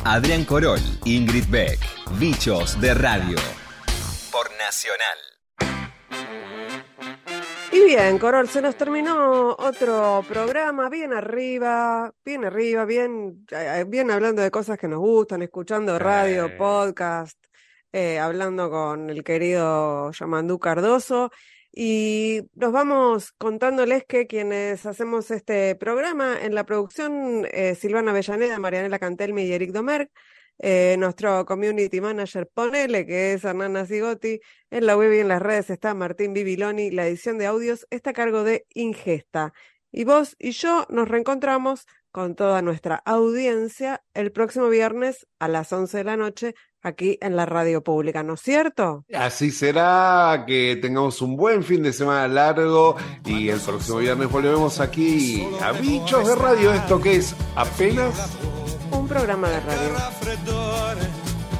Speaker 3: Adrián Corol, Ingrid Beck, Bichos de Radio. Por Nacional.
Speaker 1: Y bien, Corol, se nos terminó otro programa, bien arriba, bien arriba, bien, eh, bien hablando de cosas que nos gustan, escuchando radio, podcast, eh, hablando con el querido Yamandú Cardoso. Y nos vamos contándoles que quienes hacemos este programa en la producción, eh, Silvana Avellaneda, Marianela Cantelmi y Eric Domerg, eh, nuestro community manager Ponele, que es Hernán Zigotti, en la web y en las redes está Martín Bibiloni, la edición de audios está a cargo de Ingesta. Y vos y yo nos reencontramos con toda nuestra audiencia el próximo viernes a las 11 de la noche aquí en la radio pública, ¿no es cierto?
Speaker 2: Así será, que tengamos un buen fin de semana largo y el próximo viernes volvemos aquí a Bichos de Radio, esto que es apenas
Speaker 1: Un programa de radio.
Speaker 5: raffreddore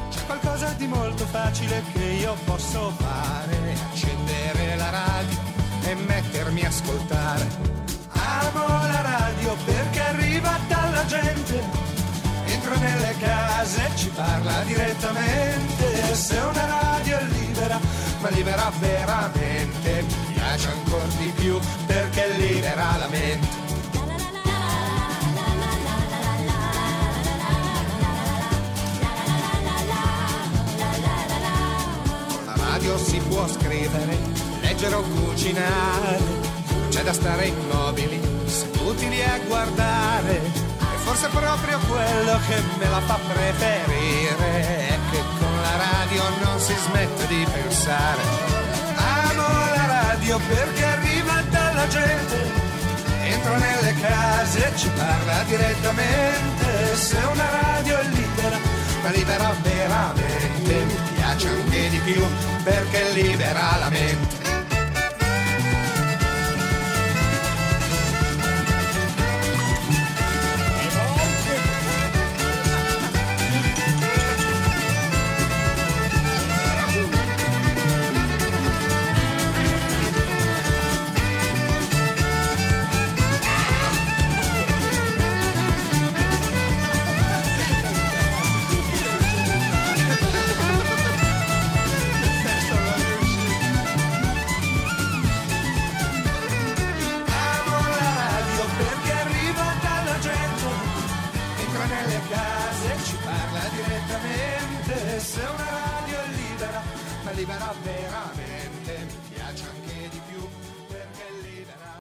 Speaker 5: c'è qualcosa di molto facile che io posso fare. Accendere la radio e mettermi a ascoltare. Amo la radio perché arriva dalla gente. Entra nelle case ci parla direttamente. Se una radio è libera ma libera veramente. Mi piace ancora di più perché libera la mente può scrivere, leggere o cucinare, c'è da stare immobili, seduti lì a guardare. E forse proprio quello che me la fa preferire, è che con la radio non si smette di pensare. Amo la radio perché arriva dalla gente, entra nelle case e ci parla direttamente. Se una radio è libera, ma libera veramente, piace anche di più perché libera la mente.